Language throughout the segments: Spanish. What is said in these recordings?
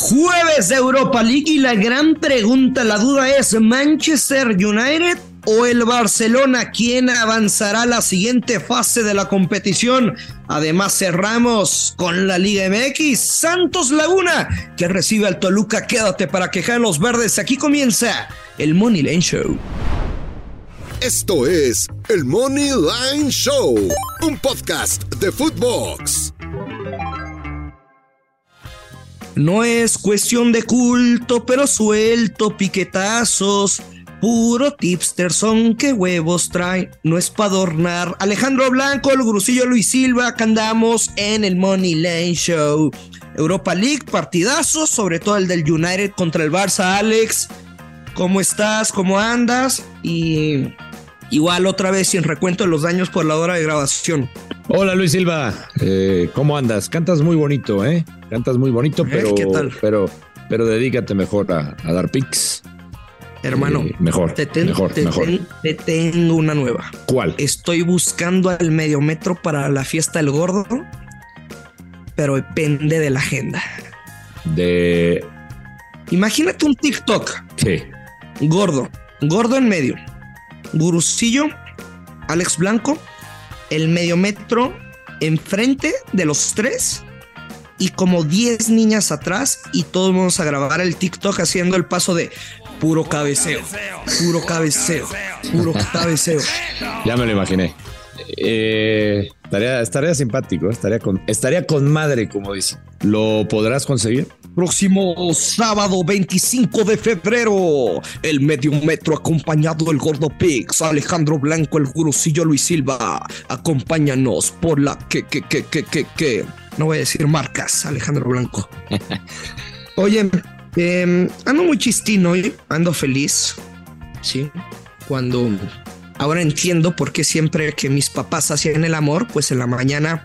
Jueves de Europa League y la gran pregunta, la duda es Manchester United o el Barcelona, ¿quién avanzará a la siguiente fase de la competición? Además cerramos con la Liga MX, Santos Laguna, que recibe al Toluca, quédate para quejar los verdes, aquí comienza el Money Lane Show. Esto es el Money Line Show, un podcast de Footbox. No es cuestión de culto, pero suelto piquetazos Puro tipster son que huevos trae, no es para adornar. Alejandro Blanco, el grusillo Luis Silva, acá andamos en el Money Lane Show. Europa League, partidazos, sobre todo el del United contra el Barça, Alex. ¿Cómo estás? ¿Cómo andas? Y igual otra vez sin recuento de los daños por la hora de grabación. Hola Luis Silva, eh, ¿cómo andas? Cantas muy bonito, ¿eh? Cantas muy bonito, eh, pero, ¿Qué tal? pero, pero dedícate mejor a, a dar pics. Hermano, eh, mejor, te, mejor, te, tengo una nueva. ¿Cuál? Estoy buscando al medio metro para la fiesta del gordo, pero depende de la agenda. De. Imagínate un TikTok. Sí. Gordo, gordo en medio. Gurusillo, Alex Blanco, el medio metro enfrente de los tres y como 10 niñas atrás y todos vamos a grabar el TikTok haciendo el paso de Puro cabeceo. Puro cabeceo. Puro cabeceo. Ya me lo imaginé. Eh, estaría, simpático, estaría con, estaría con madre, como dice. ¿Lo podrás conseguir? Próximo sábado 25 de febrero, el medio metro acompañado del Gordo Pix, Alejandro Blanco, el Gurusillo Luis Silva. Acompáñanos por la que, que, que, que, que, que. No voy a decir marcas, Alejandro Blanco. Oye, Em, ando muy chistino y ando feliz. Sí. Cuando ahora entiendo por qué siempre que mis papás hacían el amor, pues en la mañana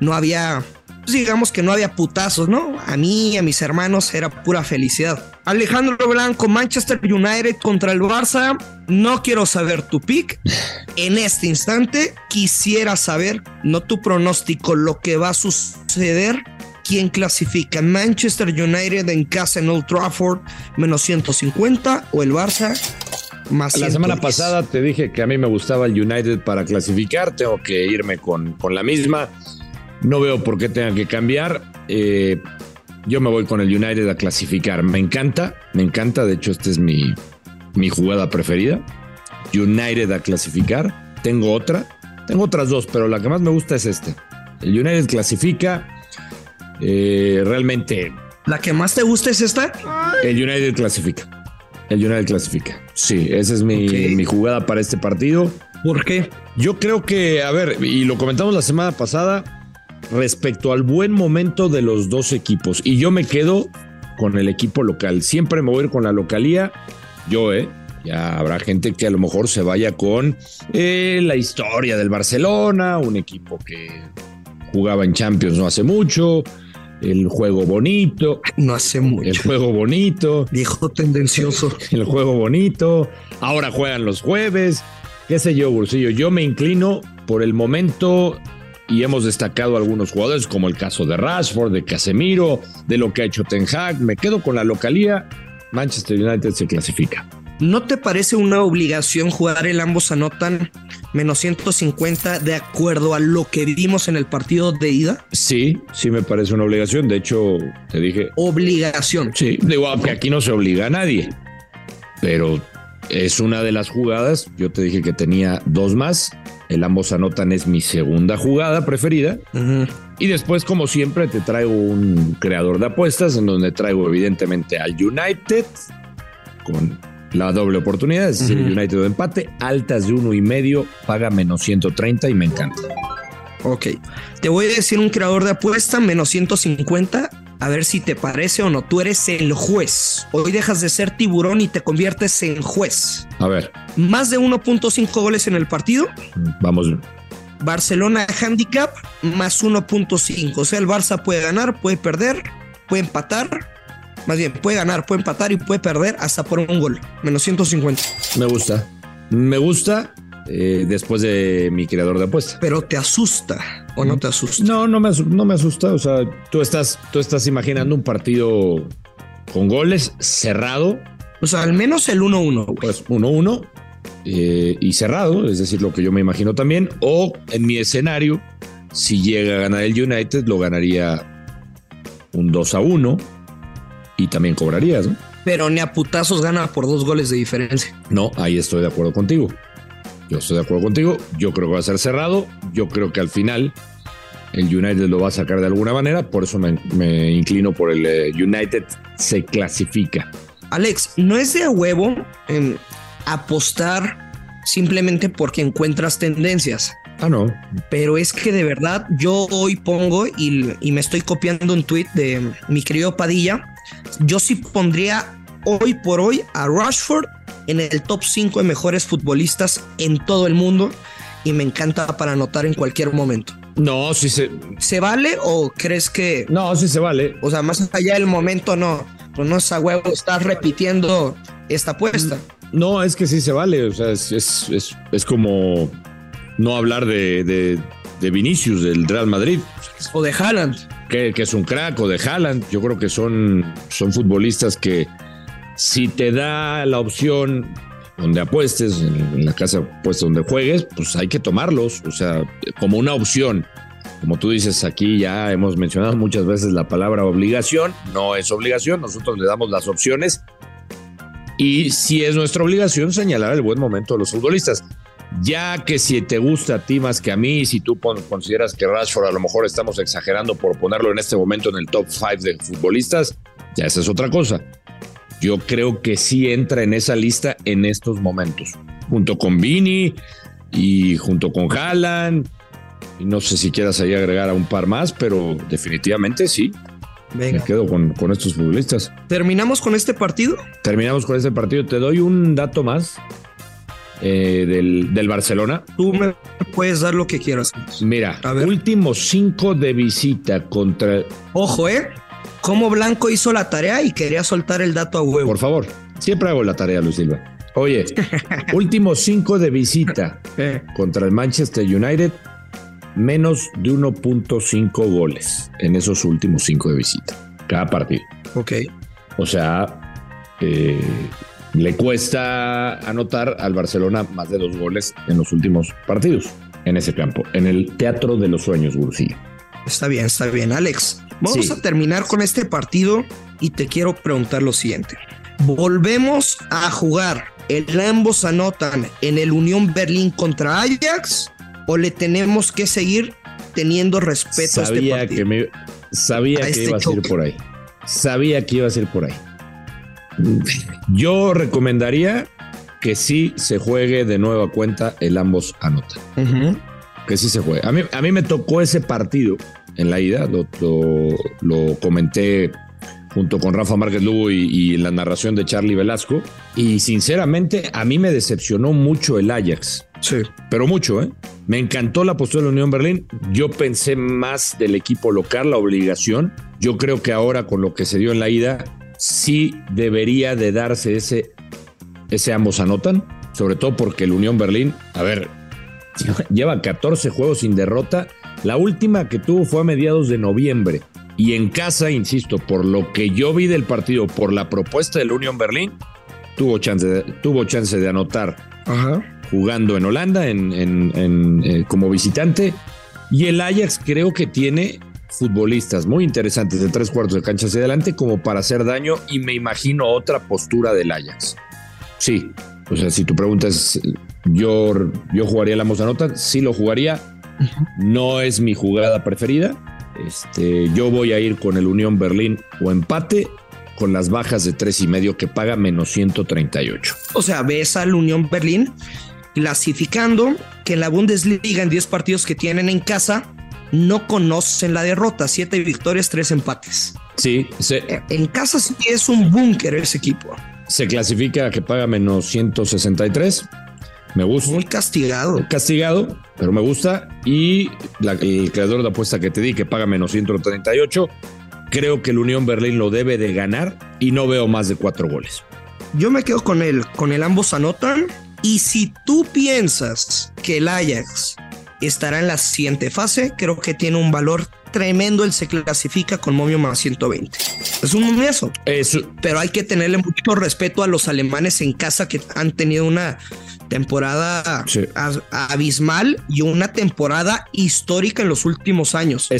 no había, pues digamos que no había putazos, ¿no? A mí y a mis hermanos era pura felicidad. Alejandro Blanco, Manchester United contra el Barça. No quiero saber tu pick. En este instante quisiera saber, no tu pronóstico, lo que va a suceder quién clasifica Manchester United en casa en Old Trafford menos 150 o el Barça más La semana pasada te dije que a mí me gustaba el United para clasificar, tengo que irme con, con la misma. No veo por qué tenga que cambiar. Eh, yo me voy con el United a clasificar. Me encanta, me encanta. De hecho, esta es mi, mi jugada preferida. United a clasificar. Tengo otra. Tengo otras dos, pero la que más me gusta es este. El United clasifica eh, realmente. ¿La que más te gusta es esta? El United clasifica. El United clasifica. Sí, esa es mi, jugada para este partido. ¿Por qué? Yo creo que, a ver, y lo comentamos la semana pasada, respecto al buen momento de los dos equipos. Y yo me quedo con el equipo local. Siempre me voy a ir con la localía. Yo, ¿eh? Ya habrá gente que a lo mejor se vaya con eh, la historia del Barcelona, un equipo que jugaba en Champions no hace mucho, el juego bonito. No hace mucho. El juego bonito. Dijo tendencioso. El juego bonito. Ahora juegan los jueves. ¿Qué sé yo, Bolsillo? Yo me inclino por el momento y hemos destacado algunos jugadores, como el caso de Rashford, de Casemiro, de lo que ha hecho Ten Hag. Me quedo con la localía. Manchester United se clasifica. ¿No te parece una obligación jugar el ambos anotan menos 150 de acuerdo a lo que vimos en el partido de ida? Sí, sí me parece una obligación. De hecho, te dije. Obligación. Sí, digo, que aquí no se obliga a nadie. Pero es una de las jugadas. Yo te dije que tenía dos más. El ambos anotan es mi segunda jugada preferida. Y después, como siempre, te traigo un creador de apuestas en donde traigo evidentemente al United con la doble oportunidad, es decir, United de empate, altas de uno y medio, paga menos 130 y me encanta. Ok, te voy a decir un creador de apuesta, menos 150, a ver si te parece o no. Tú eres el juez. Hoy dejas de ser tiburón y te conviertes en juez. A ver. Más de 1.5 goles en el partido. Vamos. Barcelona handicap más 1.5. O sea, el Barça puede ganar, puede perder, puede empatar más bien, puede ganar, puede empatar y puede perder hasta por un gol. Menos 150. Me gusta. Me gusta. Eh, después de mi creador de apuesta. Pero te asusta o no te asusta. No, no me, no me asusta. O sea, tú estás, tú estás imaginando un partido con goles cerrado. O sea, al menos el 1-1. Pues 1-1 eh, y cerrado, es decir, lo que yo me imagino también. O en mi escenario, si llega a ganar el United, lo ganaría un 2 1 y también cobrarías, ¿no? Pero ni a putazos gana por dos goles de diferencia. No, ahí estoy de acuerdo contigo. Yo estoy de acuerdo contigo. Yo creo que va a ser cerrado. Yo creo que al final el United lo va a sacar de alguna manera. Por eso me, inclino por el eh, United se clasifica. Alex, no es de huevo en apostar simplemente porque encuentras tendencias. Ah, no. Pero es que de verdad yo hoy pongo y, y me estoy copiando un tweet de mi querido Padilla. Yo sí pondría hoy por hoy a Rashford en el top 5 de mejores futbolistas en todo el mundo y me encanta para anotar en cualquier momento. No, si se. ¿Se vale o crees que.? No, sí se vale. O sea, más allá del momento, no. Pues no es a huevo estar repitiendo esta apuesta. No, es que sí se vale. O sea, es, es, es, como no hablar de, de, de, Vinicius, del Real Madrid. O de Haaland. Que, que, es un crack, o de Haaland. Yo creo que son, son futbolistas que si te da la opción donde apuestes, en la casa pues donde juegues, pues hay que tomarlos, o sea, como una opción. Como tú dices, aquí ya hemos mencionado muchas veces la palabra obligación, no es obligación, nosotros le damos las opciones y si es nuestra obligación señalar el buen momento de los futbolistas. Ya que si te gusta a ti más que a mí, si tú consideras que Rashford a lo mejor estamos exagerando por ponerlo en este momento en el top 5 de futbolistas, ya esa es otra cosa yo creo que sí entra en esa lista en estos momentos, junto con Vini y junto con Haaland. Y no sé si quieras ahí agregar a un par más, pero definitivamente sí. Me quedo con, con, estos futbolistas. ¿Terminamos con este partido? Terminamos con este partido. Te doy un dato más eh, del, del, Barcelona. Tú me puedes dar lo que quieras. Mira, últimos cinco de visita contra. Ojo, ¿eh? Cómo Blanco hizo la tarea y quería soltar el dato a huevo. Por favor, siempre hago la tarea, Luis Silva. Oye, últimos cinco de visita contra el Manchester United, menos de 1.5 goles en esos últimos cinco de visita, cada partido. Ok. O sea, eh, le cuesta anotar al Barcelona más de dos goles en los últimos partidos en ese campo, en el Teatro de los Sueños, Bursillo. Está bien, está bien, Alex. Vamos a terminar con este partido y te quiero preguntar lo siguiente. Volvemos a jugar. ¿El ambos anotan en el Unión Berlín contra Ajax o le tenemos que seguir teniendo respeto a este partido? Que me, sabía que este iba a ser por ahí. Sabía que iba a ser por ahí. Yo recomendaría que sí se juegue de nueva cuenta el ambos anotan. Que sí se juegue. A mí, a mí me tocó ese partido en la ida, lo, lo, comenté junto con Rafa Márquez Lugo y, la narración de Charlie Velasco. Y sinceramente, a mí me decepcionó mucho el Ajax. Sí. Pero mucho, ¿eh? Me encantó la postura de la Unión Berlín. Yo pensé más del equipo local, la obligación. Yo creo que ahora, con lo que se dio en la ida, sí debería de darse ese, ese ambos anotan. Sobre todo porque el Unión Berlín, a ver, lleva 14 juegos sin derrota la última que tuvo fue a mediados de noviembre. Y en casa, insisto, por lo que yo vi del partido, por la propuesta del Unión Berlín, tuvo chance de, tuvo chance de anotar jugando en Holanda en, eh, como visitante. Y el Ajax creo que tiene futbolistas muy interesantes de tres cuartos de cancha hacia adelante como para hacer daño y me imagino otra postura del Ajax. Sí, o sea, si tu pregunta es, yo, yo jugaría la Nota, sí lo jugaría, no es mi jugada preferida. Este, yo voy a ir con el Unión Berlín o empate con las bajas de tres y medio que paga menos 138. O sea, ves al Unión Berlín clasificando que en la Bundesliga en 10 partidos que tienen en casa no conocen la derrota, siete victorias, tres empates. Sí, en casa sí es un búnker ese equipo. Se clasifica que paga menos 163 me gusta. Muy castigado. Castigado, pero me gusta. Y el creador de apuesta que te di, que paga menos 138, creo que el Unión Berlín lo debe de ganar y no veo más de cuatro goles. Yo me quedo con él, con el ambos anotan Y si tú piensas que el Ajax estará en la siguiente fase, creo que tiene un valor tremendo. Él se clasifica con momio más 120. Es un momiazo. Pero hay que tenerle mucho respeto a los alemanes en casa que han tenido una temporada abismal y una temporada histórica en los últimos años.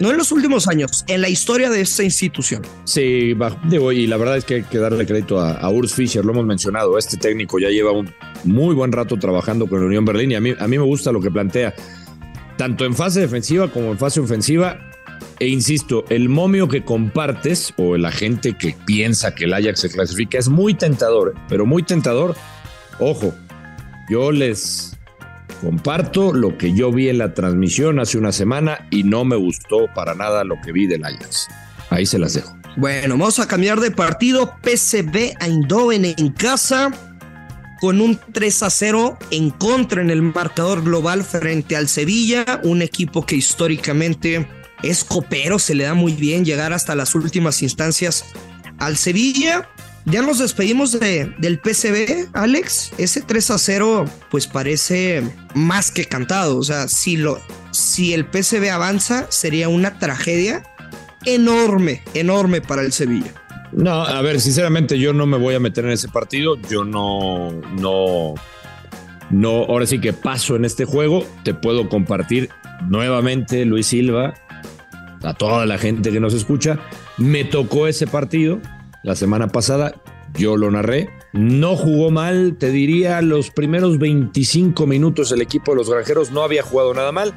No en los últimos años, en la historia de esta institución. Sí, digo, y la verdad es que hay que darle crédito a, a, Urs Fischer, lo hemos mencionado, este técnico ya lleva un muy buen rato trabajando con la Unión Berlín y a mí, a mí me gusta lo que plantea, tanto en fase defensiva como en fase ofensiva. E insisto, el momio que compartes o la gente que piensa que el Ajax se clasifica es muy tentador, pero muy tentador. Ojo, yo les comparto lo que yo vi en la transmisión hace una semana y no me gustó para nada lo que vi del Ajax. Ahí se las dejo. Bueno, vamos a cambiar de partido. PSV Eindhoven en casa con un 3 a 0 en contra en el marcador global frente al Sevilla, un equipo que históricamente es copero, se le da muy bien llegar hasta las últimas instancias al Sevilla. Ya nos despedimos de, del PCB, Alex. Ese 3 a 0, pues parece más que cantado. O sea, si, lo, si el PCB avanza, sería una tragedia enorme, enorme para el Sevilla. No, a ver, sinceramente, yo no me voy a meter en ese partido. Yo no, no, no, ahora sí que paso en este juego. Te puedo compartir nuevamente, Luis Silva, a toda la gente que nos escucha. Me tocó ese partido la semana pasada, yo lo narré. No jugó mal, te diría, los primeros 25 minutos el equipo de los granjeros no había jugado nada mal,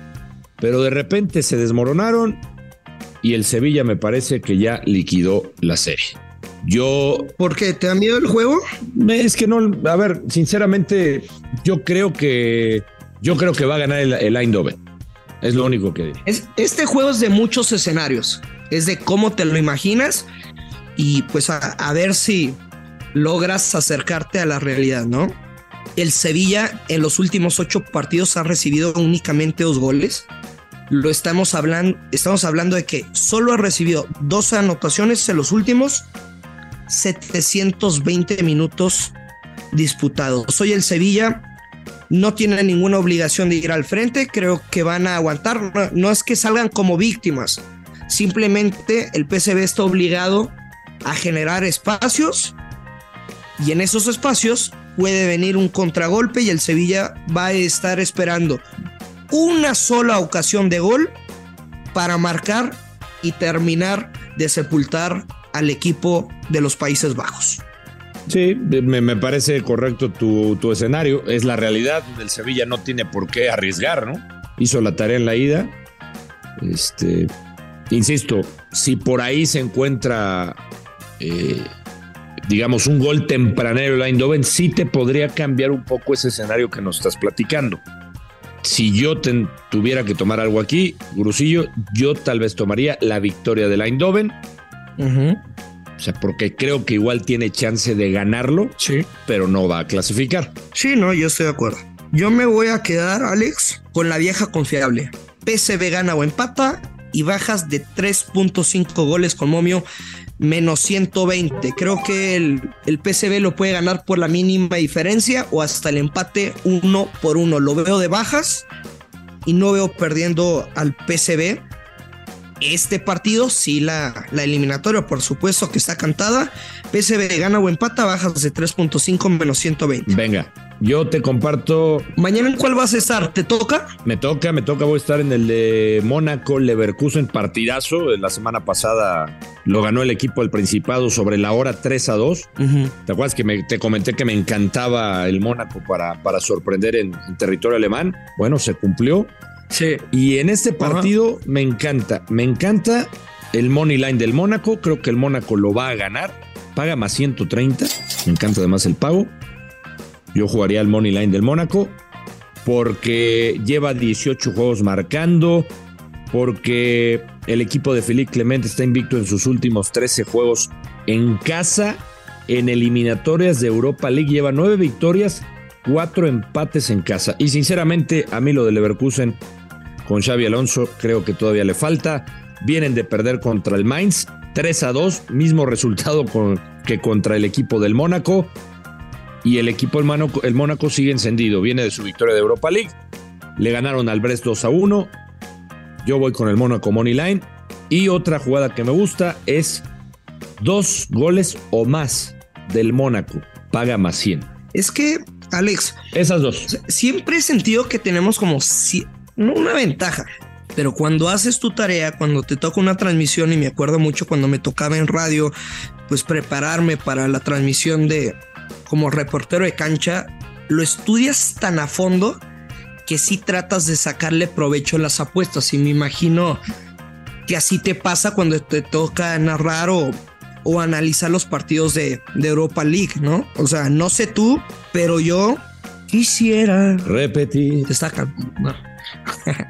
pero de repente se desmoronaron y el Sevilla me parece que ya liquidó la serie. Yo. ¿Por qué? ¿Te da miedo el juego? Es que no, a ver, sinceramente, yo creo que. Yo creo que va a ganar el, el Eindhoven. Es lo único que digo. este juego es de muchos escenarios. Es de cómo te lo imaginas y pues a, ver si logras acercarte a la realidad, ¿no? El Sevilla en los últimos ocho partidos ha recibido únicamente dos goles. Lo estamos hablando, estamos hablando de que solo ha recibido dos anotaciones en los últimos 720 minutos disputados. Hoy el Sevilla no tiene ninguna obligación de ir al frente, creo que van a aguantar. no es que salgan como víctimas, simplemente el PSV está obligado a generar espacios y en esos espacios puede venir un contragolpe y el Sevilla va a estar esperando una sola ocasión de gol para marcar y terminar de sepultar al equipo de los Países Bajos. Sí, me, parece correcto tu, tu, escenario. Es la realidad. El Sevilla no tiene por qué arriesgar, ¿no? Hizo la tarea en la ida. Este, insisto, si por ahí se encuentra eh, digamos, un gol tempranero el Eindhoven, sí te podría cambiar un poco ese escenario que nos estás platicando. Si yo tuviera que tomar algo aquí, Grusillo, yo tal vez tomaría la victoria del Eindhoven. O sea, porque creo que igual tiene chance de ganarlo, sí. pero no va a clasificar. Sí, no, yo estoy de acuerdo. Yo me voy a quedar, Alex, con la vieja confiable. PSV gana o empata y bajas de 3.5 goles con momio menos 120. Creo que el, el PCB lo puede ganar por la mínima diferencia o hasta el empate uno por uno. Lo veo de bajas y no veo perdiendo al PCB. Este partido, sí, la, la eliminatoria, por supuesto que está cantada. PCB gana o empata, bajas de 3.5 menos 120. Venga, yo te comparto. ¿Mañana en cuál vas a estar? ¿Te toca? Me toca, me toca. Voy a estar en el de Mónaco, Leverkusen, partidazo. La semana pasada lo ganó el equipo del Principado sobre la hora 3 a 2. ¿Te acuerdas que me, te comenté que me encantaba el Mónaco para, para sorprender en, territorio alemán? Bueno, se cumplió. Sí. Y en este partido me encanta, me encanta el money line del Mónaco. Creo que el Mónaco lo va a ganar. Paga más 130. Me encanta además el pago. Yo jugaría el Money Line del Mónaco porque lleva 18 juegos marcando, porque el equipo de Felipe Clemente está invicto en sus últimos 13 juegos en casa, en eliminatorias de Europa League, lleva 9 victorias, 4 empates en casa. Y sinceramente, a mí lo de Leverkusen con Xavi Alonso creo que todavía le falta. Vienen de perder contra el Mainz, 3 a 2, mismo resultado que contra el equipo del Mónaco. Y el equipo el, Mónaco, el Mónaco sigue encendido. Viene de su victoria de Europa League. Le ganaron al Brest 2 a 1. Yo voy con el Mónaco Money Line. Y otra jugada que me gusta es dos goles o más del Mónaco. Paga más 100. Es que, Alex. Esas dos. Siempre he sentido que tenemos como una ventaja, pero cuando haces tu tarea, cuando te toca una transmisión, y me acuerdo mucho cuando me tocaba en radio, pues prepararme para la transmisión de como reportero de cancha, lo estudias tan a fondo que sí tratas de sacarle provecho a las apuestas. Y me imagino que así te pasa cuando te toca narrar o, o analizar los partidos de, de Europa League, ¿no? O sea, no sé tú, pero yo quisiera repetir. Destacan.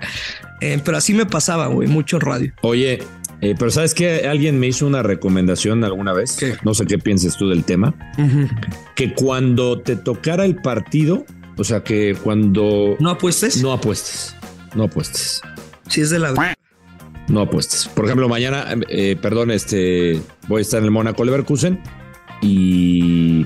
Eh, pero así me pasaba, güey, mucho radio. Oye, eh, pero ¿sabes qué? Alguien me hizo una recomendación alguna vez. No sé qué pienses tú del tema. Que cuando te tocara el partido, o sea, que cuando... ¿No apuestes? No apuestes. No apuestes. Si es de la... No apuestes. Por ejemplo, mañana, eh, perdón, este, voy a estar en el Mónaco Leverkusen y,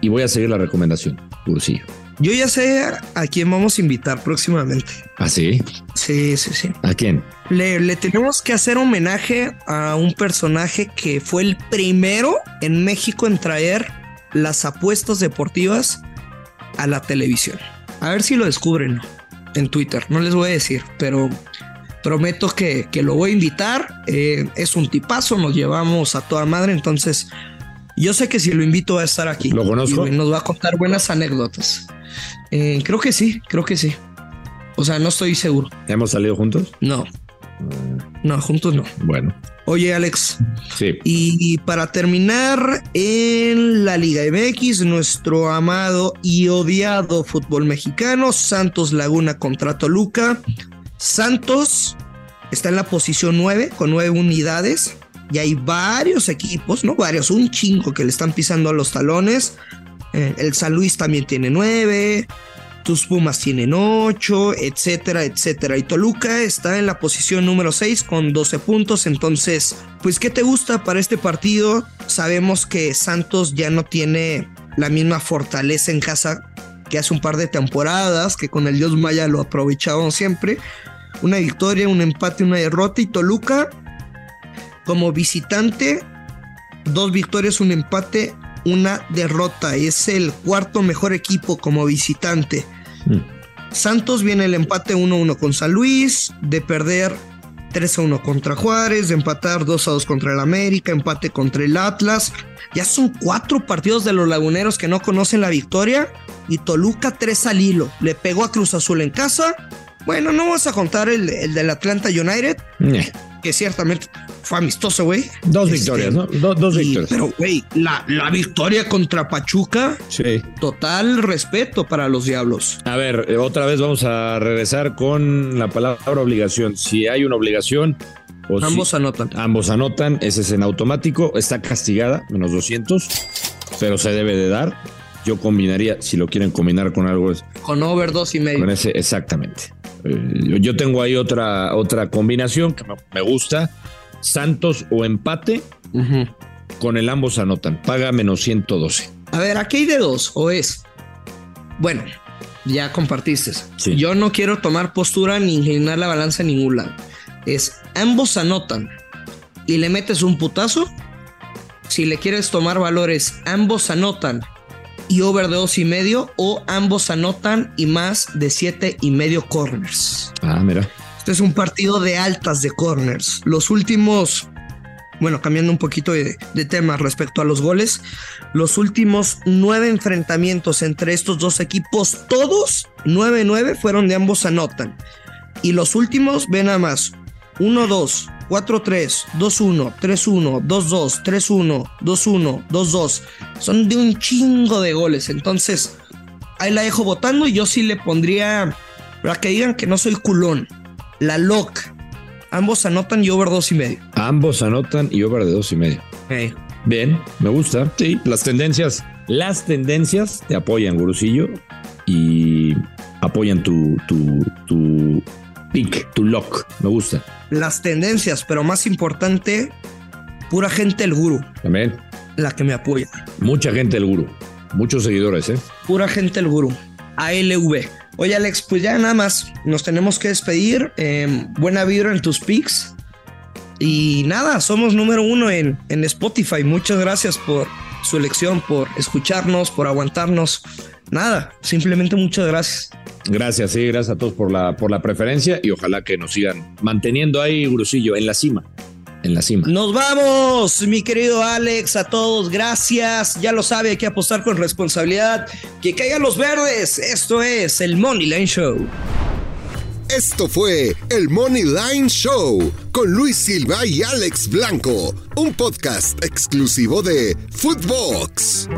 y voy a seguir la recomendación, Cursillo. Yo ya sé a quién vamos a invitar próximamente. ¿Ah, sí? Sí, sí, sí. ¿A quién? Le, tenemos que hacer homenaje a un personaje que fue el primero en México en traer las apuestas deportivas a la televisión. A ver si lo descubren en Twitter. No les voy a decir, pero prometo que, lo voy a invitar. Eh, es un tipazo, nos llevamos a toda madre, entonces yo sé que si lo invito a estar aquí. Lo conozco. Y nos va a contar buenas anécdotas. Eh, creo que sí, creo que sí. O sea, no estoy seguro. ¿Hemos salido juntos? No. No, juntos no. Bueno. Oye, Alex. Sí. Y para terminar, en la Liga MX, nuestro amado y odiado fútbol mexicano, Santos Laguna contra Toluca. Santos está en la posición 9 con 9 unidades y hay varios equipos, no varios, un chingo que le están pisando a los talones. Eh, el San Luis también tiene nueve, tus Pumas tienen ocho, etcétera, etcétera. Y Toluca está en la posición número 6 con 12 puntos. Entonces, pues, ¿qué te gusta para este partido? Sabemos que Santos ya no tiene la misma fortaleza en casa que hace un par de temporadas, que con el Dios Maya lo aprovechaban siempre. Una victoria, un empate, una derrota. Y Toluca como visitante, dos victorias, un empate, una derrota. Es el cuarto mejor equipo como visitante. Mm. Santos viene el empate 1-1 con San Luis, de perder 3-1 contra Juárez, de empatar 2-2 contra el América, empate contra el Atlas. Ya son cuatro partidos de los laguneros que no conocen la victoria. Y Toluca 3 al hilo. Le pegó a Cruz Azul en casa. Bueno, no vamos a contar el, el del Atlanta United que ciertamente fue amistoso, güey. Dos este, victorias, ¿no? dos victorias. Pero, güey, la, la, victoria contra Pachuca. Sí. Total respeto para los diablos. A ver, eh, otra vez vamos a regresar con la palabra obligación. Si hay una obligación. ambos anotan. Ambos anotan, ese es en automático. Está castigada, menos 200, pero se debe de dar. Yo combinaría, si lo quieren combinar con algo. Con over dos y medio. Con ese, exactamente. Eh, yo tengo ahí otra, otra combinación que me gusta. Santos o empate. Con el ambos anotan. Paga menos 112. A ver, aquí hay de dos. O es. Bueno, ya compartiste. Yo no quiero tomar postura ni inclinar la balanza en ningún lado. Es ambos anotan y le metes un putazo. Si le quieres tomar valores, ambos anotan y over de dos y medio o ambos anotan y más de siete y medio corners. Ah, mira. Este es un partido de altas de corners. Los últimos, bueno, cambiando un poquito de, de tema respecto a los goles, los últimos nueve enfrentamientos entre estos dos equipos, todos 9-9 fueron de ambos anotan. Y los últimos, ven a más, 1-2, 4-3, 2-1, 3-1, 2-2, 3-1, 2-1, 2-2. Son de un chingo de goles. Entonces, ahí la dejo votando y yo sí le pondría, para que digan que no soy culón, la LOC. Ambos anotan y over 2 y medio. Ambos anotan y over de 2 y medio. Bien, me gusta. Sí, las tendencias, las tendencias te apoyan, Gurusillo, y apoyan tu, tu, tu pick, tu lock. Me gusta las tendencias, pero más importante, pura gente el guru. También. La que me apoya. Mucha gente el guru. muchos seguidores, ¿eh? Pura gente el gurú. ALV. Oye, Alex, pues ya nada más. Nos tenemos que despedir. Em, buena vibra en tus pics. Y nada, somos número uno en, en Spotify. Muchas gracias por su elección, por escucharnos, por aguantarnos. Nada, simplemente muchas gracias. Gracias, sí, gracias a todos por la, por la preferencia y ojalá que nos sigan manteniendo ahí, Gurusillo, en la cima. En la cima. Nos vamos, mi querido Alex, a todos, gracias. Ya lo sabe, hay que apostar con responsabilidad. Que caigan los verdes. Esto es el Money Line Show. Esto fue el Money Line Show con Luis Silva y Alex Blanco, un podcast exclusivo de Footbox.